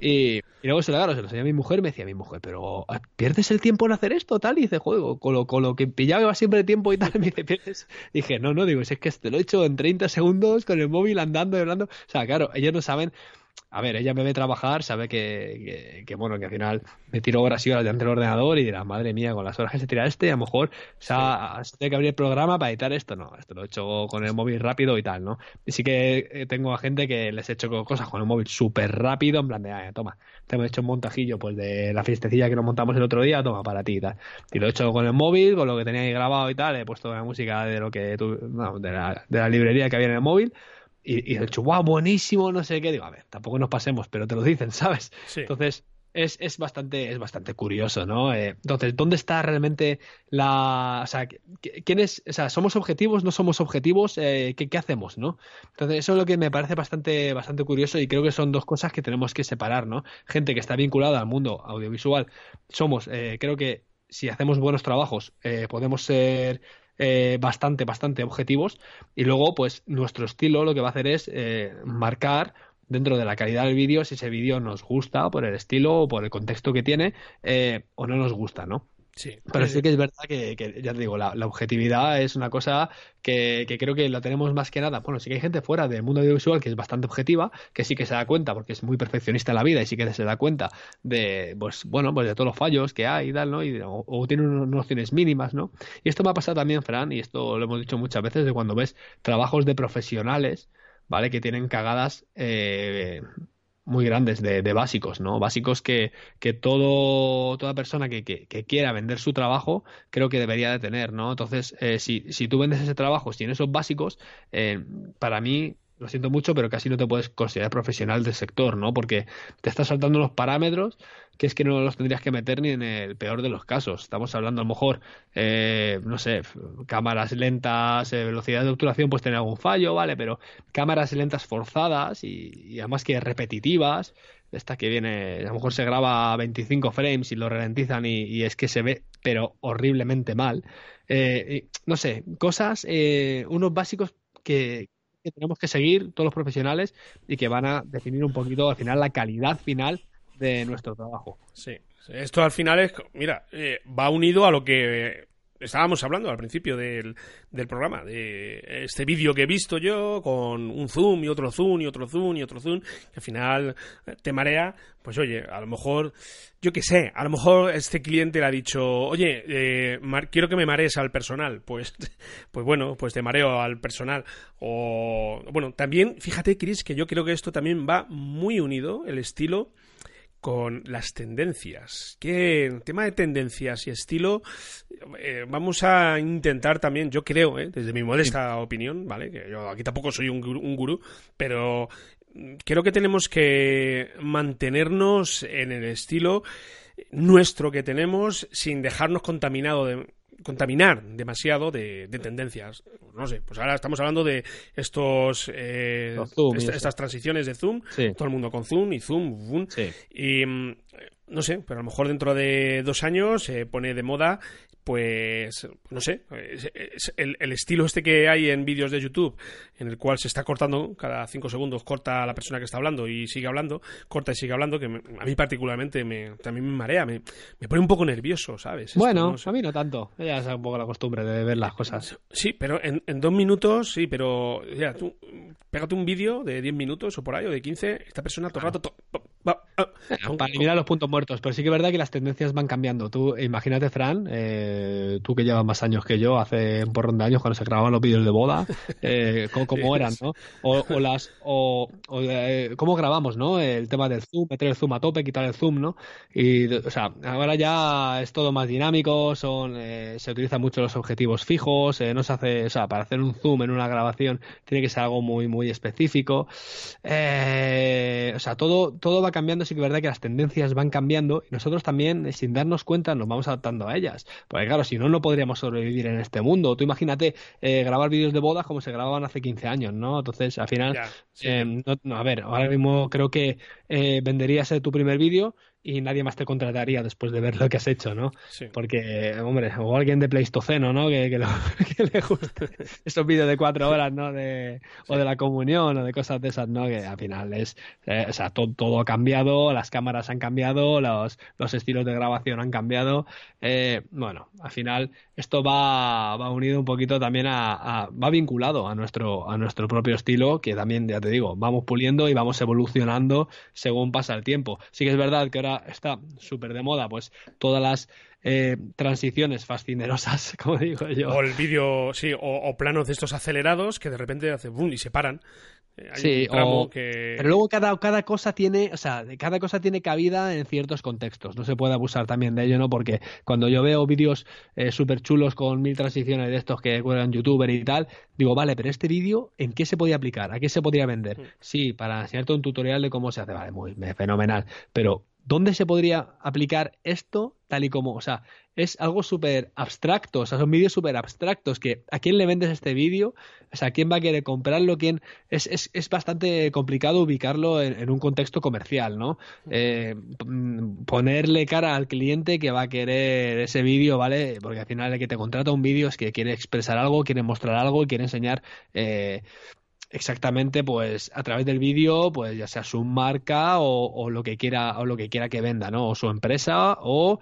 Y, luego se lo, claro, se lo enseñó a mi mujer, me decía mi mujer, pero ¿pierdes el tiempo en hacer esto? Tal, y dice, juego, con lo, con lo que pillaba siempre el tiempo y tal, me dice, ¿pierdes? Dije, no, no, digo, es que te lo he hecho en 30 segundos con el móvil andando y hablando, o sea, claro, ellos no saben a ver, ella me ve trabajar, sabe que, que, bueno, que al final me tiro horas y horas delante del ordenador y dirá, madre mía, con las horas que se tira este, a lo mejor se tiene que abrir el programa para editar esto. No, esto lo he hecho con el móvil rápido y tal, ¿no? Y sí que eh, tengo a gente que les he hecho cosas con el móvil súper rápido, en plan de, ah, toma, te hemos hecho un montajillo pues de la fiestecilla que nos montamos el otro día, toma, para ti y tal. Y lo he hecho con el móvil, con lo que tenía ahí grabado y tal, he puesto la música de lo que tú, de, la, de la librería que había en el móvil y, y dicho, wow, buenísimo, no sé qué. Digo, a ver, tampoco nos pasemos, pero te lo dicen, (laughs) ¿sabes? Entonces, es, es, bastante, es bastante curioso, ¿no? Eh, entonces, ¿dónde está realmente la. O sea, ¿quién es. O sea, ¿somos objetivos? ¿No somos objetivos? Eh, ¿qué, ¿qué, hacemos, no? Entonces, eso es lo que me parece bastante, bastante curioso y creo que son dos cosas que tenemos que separar, ¿no? Gente que está vinculada al mundo audiovisual, somos, eh, creo que si hacemos buenos trabajos, eh, podemos ser eh, bastante, bastante objetivos. Y luego, pues nuestro estilo lo que va a hacer es eh, marcar dentro de la calidad del vídeo si ese vídeo nos gusta por el estilo o por el contexto que tiene eh, o no nos gusta, ¿no? Sí. Pero sí que es verdad que, ya te digo, la, objetividad es una cosa que, creo que la tenemos más que nada. Bueno, sí que hay gente fuera del mundo audiovisual que es bastante objetiva, que sí que se da cuenta, porque es muy perfeccionista en la vida y sí que se da cuenta de, pues, bueno, pues de todos los fallos que hay y tal, ¿no? Y, o, tiene unas nociones mínimas, ¿no? Y esto me ha pasado también, Fran, y esto lo hemos dicho muchas veces, de cuando ves trabajos de profesionales, ¿vale? Que tienen cagadas eh, muy grandes de, básicos, ¿no? Básicos que, que todo, toda persona que, que, quiera vender su trabajo creo que debería de tener, ¿no? Entonces, eh, si, si tú vendes ese trabajo sin esos básicos, eh, para mí lo siento mucho, pero casi no te puedes considerar profesional del sector, ¿no? Porque te estás saltando los parámetros que es que no los tendrías que meter ni en el peor de los casos. Estamos hablando a lo mejor, eh, no sé, cámaras lentas, eh, velocidad de obturación, pues tener algún fallo, ¿vale? Pero cámaras lentas forzadas y, además que repetitivas, esta que viene, a lo mejor se graba a 25 frames y lo ralentizan y, es que se ve, pero horriblemente mal. Eh, no sé, cosas, unos básicos que, que tenemos que seguir todos los profesionales y que van a definir un poquito al final la calidad final de nuestro trabajo. Sí, esto al final es, mira, eh, va unido a lo que estábamos hablando al principio del, del programa, de este vídeo que he visto yo con un zoom y otro zoom y otro zoom y otro zoom, que al final te marea, pues oye, a lo mejor, yo qué sé, a lo mejor este cliente le ha dicho, oye, eh, quiero que me marees al personal, pues, (laughs) pues bueno, pues te mareo al personal. O, bueno, también, fíjate, Chris, que yo creo que esto también va muy unido, el estilo, con las tendencias. Que tema de tendencias y estilo, eh, vamos a intentar también, yo creo, eh, desde mi modesta opinión, ¿vale? Que yo aquí tampoco soy un, un gurú, pero creo que tenemos que mantenernos en el estilo nuestro que tenemos sin dejarnos contaminado de, contaminar demasiado de, tendencias. No sé, pues ahora estamos hablando de estos eh, estas transiciones de Zoom, todo el mundo con Zoom y Zoom, Zoom y mm, no sé, pero a lo mejor dentro de dos años se pone de moda pues no sé, el, estilo este que hay en vídeos de YouTube, en el cual se está cortando, cada cinco segundos corta a la persona que está hablando y sigue hablando, corta y sigue hablando, que a mí particularmente me, también me marea, me, pone un poco nervioso, ¿sabes? bueno, a mí no tanto, ya es un poco la costumbre de ver las cosas. Sí, pero en, dos minutos, sí, pero ya, tú pégate un vídeo de 10 minutos o por ahí, o de 15, esta persona todo el rato... para eliminar los puntos muertos, pero sí que es verdad que las tendencias van cambiando. Tú, imagínate, Fran, eh, tú que llevas más años que yo, hace un porrón de años cuando se grababan los vídeos de boda, eh, cómo, eran, ¿no? O, las, o, eh, cómo grabamos, ¿no? El tema del zoom, meter el zoom a tope, quitar el zoom, ¿no? Y, o sea, ahora ya es todo más dinámico, son, se utilizan mucho los objetivos fijos, no se hace, o sea, para hacer un zoom en una grabación tiene que ser algo muy, muy específico. o sea, todo, todo va cambiando, sí que es verdad que las tendencias van cambiando y nosotros también, eh, sin darnos cuenta, nos vamos adaptando a ellas. Porque claro, si no, no podríamos sobrevivir en este mundo. Tú imagínate eh, grabar vídeos de bodas como se grababan hace 15 años, ¿no? Entonces, al final, eh, a ver, ahora mismo creo que venderías tu primer vídeo y nadie más te contrataría después de ver lo que has hecho, ¿no? Porque, hombre, o alguien de Pleistoceno, ¿no? Que, (laughs) le guste esos vídeos de cuatro horas, ¿no? De, O de la comunión o de cosas de esas, ¿no? Que al final es, eh, o sea, todo, ha cambiado, las cámaras han cambiado, los, los estilos de grabación han cambiado. Eh, bueno, al final esto va, va unido un poquito también a, va vinculado a nuestro, a nuestro propio estilo, que también, ya te digo, vamos puliendo y vamos evolucionando según pasa el tiempo. Sí que es verdad que ahora está súper de moda, pues todas las eh, transiciones fascinerosas, (laughs) como digo yo. O el vídeo, sí, o, planos de estos acelerados que de repente hace boom y se paran. Eh, sí, pero luego cada, cada cosa tiene, o sea, cada cosa tiene cabida en ciertos contextos. No se puede abusar también de ello, ¿no? Porque cuando yo veo vídeos eh, súper chulos con mil transiciones de estos que cuelgan youtuber y tal, digo, vale, pero este vídeo, ¿en qué se podía aplicar? ¿A qué se podría vender? Mm. Sí, para enseñarte un tutorial de cómo se hace, vale, muy fenomenal. Pero ¿dónde se podría aplicar esto tal y como? O sea, es algo súper abstracto, o sea, son vídeos súper abstractos que ¿a quién le vendes este vídeo? O sea, ¿quién va a querer comprarlo? ¿Quién? Es, es, es bastante complicado ubicarlo en, un contexto comercial, ¿no? Eh, ponerle cara al cliente que va a querer ese vídeo, ¿vale? Porque al final el que te contrata un vídeo es que quiere expresar algo, quiere mostrar algo quiere enseñar eh, exactamente pues a través del vídeo pues ya sea su marca o, lo que quiera o lo que quiera que venda no o su empresa o,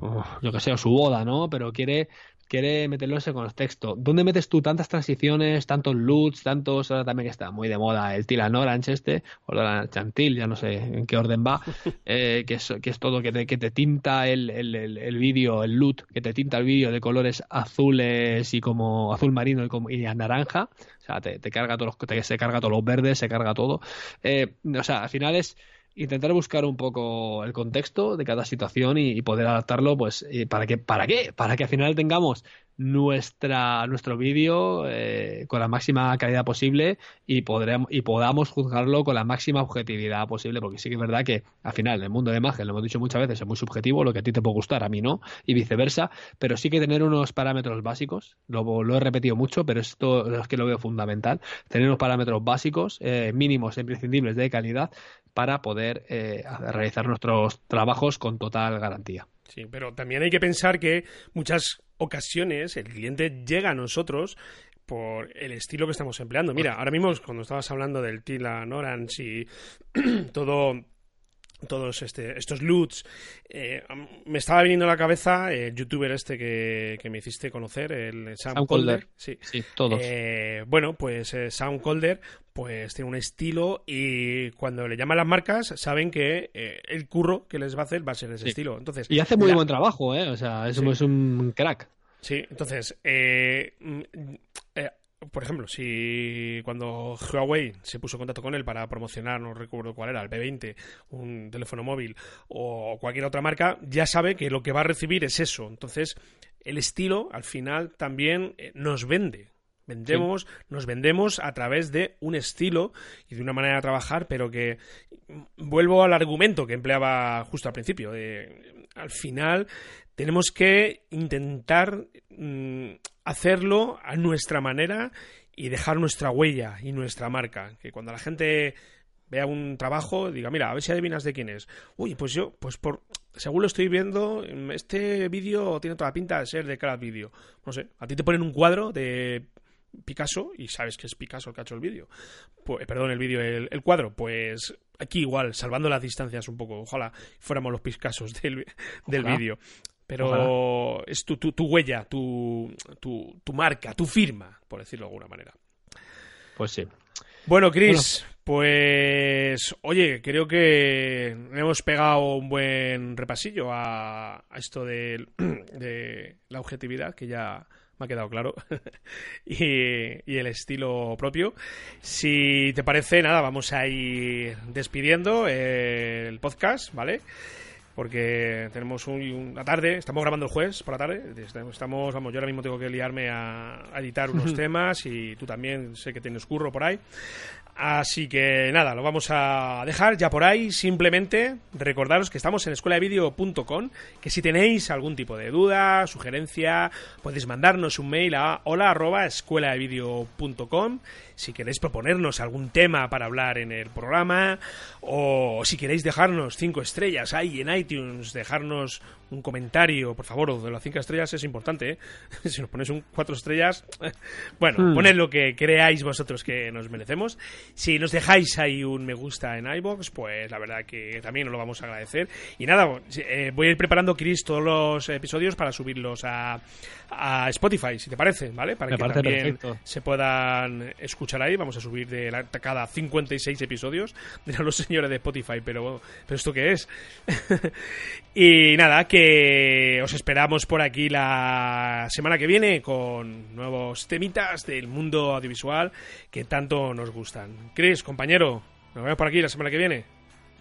o yo que sé o su boda no pero quiere quiere meterlo en ese contexto. ¿Dónde metes tú tantas transiciones, tantos loots, tantos, ahora también que está muy de moda el Tilan Orange este, o la Chantil, ya no sé en qué orden va, (laughs) eh, que, es, que es todo que te, que te tinta el, el, el, vídeo, el loot, que te tinta el vídeo de colores azules y como azul marino y, como, y naranja, o sea, te, carga todos los, se carga todos los verdes, se carga todo. Eh, o sea, al final es intentar buscar un poco el contexto de cada situación y, poder adaptarlo, pues, ¿para qué? ¿Para qué? Para que al final tengamos nuestra, nuestro vídeo eh, con la máxima calidad posible y, podremos, y podamos juzgarlo con la máxima objetividad posible, porque sí que es verdad que al final el mundo de imagen, lo hemos dicho muchas veces, es muy subjetivo, lo que a ti te puede gustar, a mí no, y viceversa, pero sí que tener unos parámetros básicos, lo, lo he repetido mucho, pero esto es que lo veo fundamental, tener unos parámetros básicos, eh, mínimos, imprescindibles de calidad, para poder eh, realizar nuestros trabajos con total garantía. Sí, pero también hay que pensar que muchas ocasiones el cliente llega a nosotros por el estilo que estamos empleando. Mira, ahora mismo cuando estabas hablando del Tila Orange y todo todos este, estos loots. Eh, me estaba viniendo a la cabeza el youtuber este que, me hiciste conocer, el Sam, Calder. Sí. todos. Eh, bueno, pues eh, Sam pues tiene un estilo y cuando le llaman las marcas saben que el curro que les va a hacer va a ser ese estilo. Entonces, y hace muy buen trabajo, ¿eh? O sea, es, es un crack. Sí, entonces, mm, por ejemplo, si cuando Huawei se puso en contacto con él para promocionar, no recuerdo cuál era, el P20, un teléfono móvil o cualquier otra marca, ya sabe que lo que va a recibir es eso. Entonces, el estilo al final también eh, nos vende. Vendemos, nos vendemos a través de un estilo y de una manera de trabajar, pero que vuelvo al argumento que empleaba justo al principio. Al final tenemos que intentar mm, hacerlo a nuestra manera y dejar nuestra huella y nuestra marca. Que cuando la gente vea un trabajo, diga, mira, a ver si adivinas de quién es. Uy, pues yo, pues por, según lo estoy viendo, este vídeo tiene toda la pinta de ser de cada vídeo. No sé, a ti te ponen un cuadro de Picasso y sabes que es Picasso el que ha hecho el vídeo. Pues, perdón, el vídeo, el, cuadro. Pues aquí igual, salvando las distancias un poco. Ojalá fuéramos los Picassos del, del vídeo. Pero es tu, tu, huella, tu, tu, marca, tu firma, por decirlo de alguna manera. Pues sí. Bueno, Chris, pues oye, creo que hemos pegado un buen repasillo a, a esto de, (clears throat) de, la objetividad, que ya me ha quedado claro, (laughs) y, y, el estilo propio. Si te parece, nada, vamos a ir despidiendo el podcast, ¿vale? Porque tenemos una tarde, estamos grabando el jueves por la tarde, estamos, vamos, yo ahora mismo tengo que liarme a, editar unos (laughs) temas y tú también sé que tienes curro por ahí. Así que nada, lo vamos a dejar ya por ahí. Simplemente recordaros que estamos en escueladevideo.com, que si tenéis algún tipo de duda, sugerencia, podéis mandarnos un mail a hola arroba si queréis proponernos algún tema para hablar en el programa o si queréis dejarnos cinco estrellas ahí en iTunes, dejarnos un comentario, por favor, de las cinco estrellas es importante, ¿eh? (laughs) si nos ponéis un cuatro estrellas, (laughs) bueno, hmm. poned lo que creáis vosotros que nos merecemos. Si nos dejáis ahí un me gusta en iBox, pues la verdad que también os lo vamos a agradecer. Y nada, eh, voy a ir preparando, Chris, todos los episodios para subirlos a, a Spotify, si te parece, ¿vale? Para que también se puedan escuchar ahí. Vamos a subir de la, cada 56 episodios. de (laughs) los señores de Spotify, pero, pero ¿esto qué es? (laughs) y nada, que os esperamos por aquí la semana que viene con nuevos temitas del mundo audiovisual que tanto nos gustan. Chris, compañero, nos vemos por aquí la semana que viene.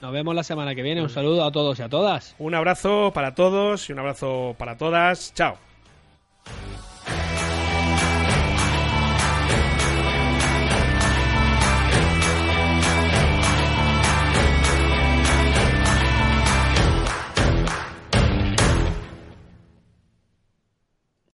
Nos vemos la semana que viene. Un saludo a todos y a todas. Un abrazo para todos y un abrazo para todas. Chao.